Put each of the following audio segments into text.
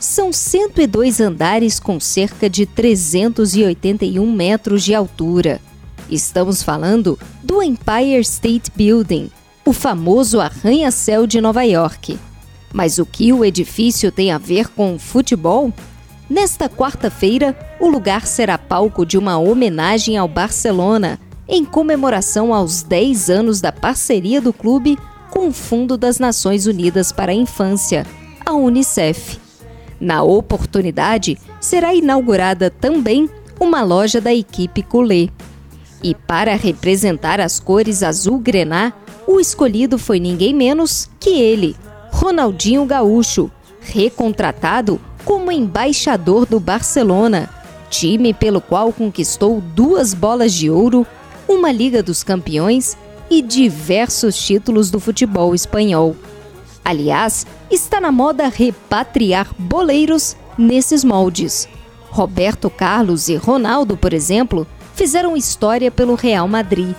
São 102 andares com cerca de 381 metros de altura. Estamos falando do Empire State Building, o famoso arranha-céu de Nova York. Mas o que o edifício tem a ver com futebol? Nesta quarta-feira, o lugar será palco de uma homenagem ao Barcelona, em comemoração aos 10 anos da parceria do clube com o Fundo das Nações Unidas para a Infância, a Unicef. Na oportunidade, será inaugurada também uma loja da equipe Culé. E para representar as cores azul-grená, o escolhido foi ninguém menos que ele, Ronaldinho Gaúcho, recontratado como embaixador do Barcelona, time pelo qual conquistou duas bolas de ouro, uma Liga dos Campeões e diversos títulos do futebol espanhol. Aliás, está na moda repatriar boleiros nesses moldes. Roberto Carlos e Ronaldo, por exemplo, fizeram história pelo Real Madrid.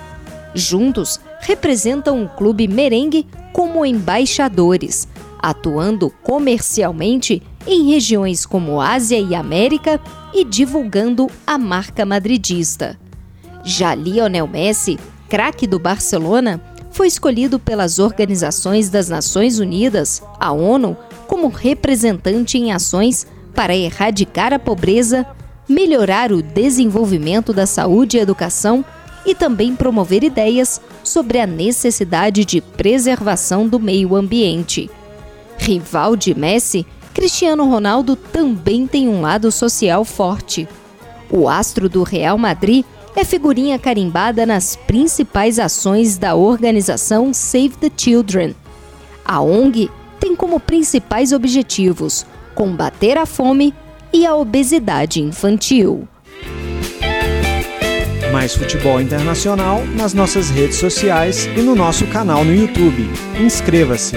Juntos, representam o clube merengue como embaixadores, atuando comercialmente em regiões como Ásia e América e divulgando a marca madridista. Já Lionel Messi, craque do Barcelona, foi escolhido pelas Organizações das Nações Unidas, a ONU, como representante em ações para erradicar a pobreza, melhorar o desenvolvimento da saúde e educação e também promover ideias sobre a necessidade de preservação do meio ambiente. Rival de Messi, Cristiano Ronaldo também tem um lado social forte. O astro do Real Madrid é figurinha carimbada nas principais ações da organização Save the Children. A ONG tem como principais objetivos combater a fome e a obesidade infantil. Mais futebol internacional nas nossas redes sociais e no nosso canal no YouTube. Inscreva-se!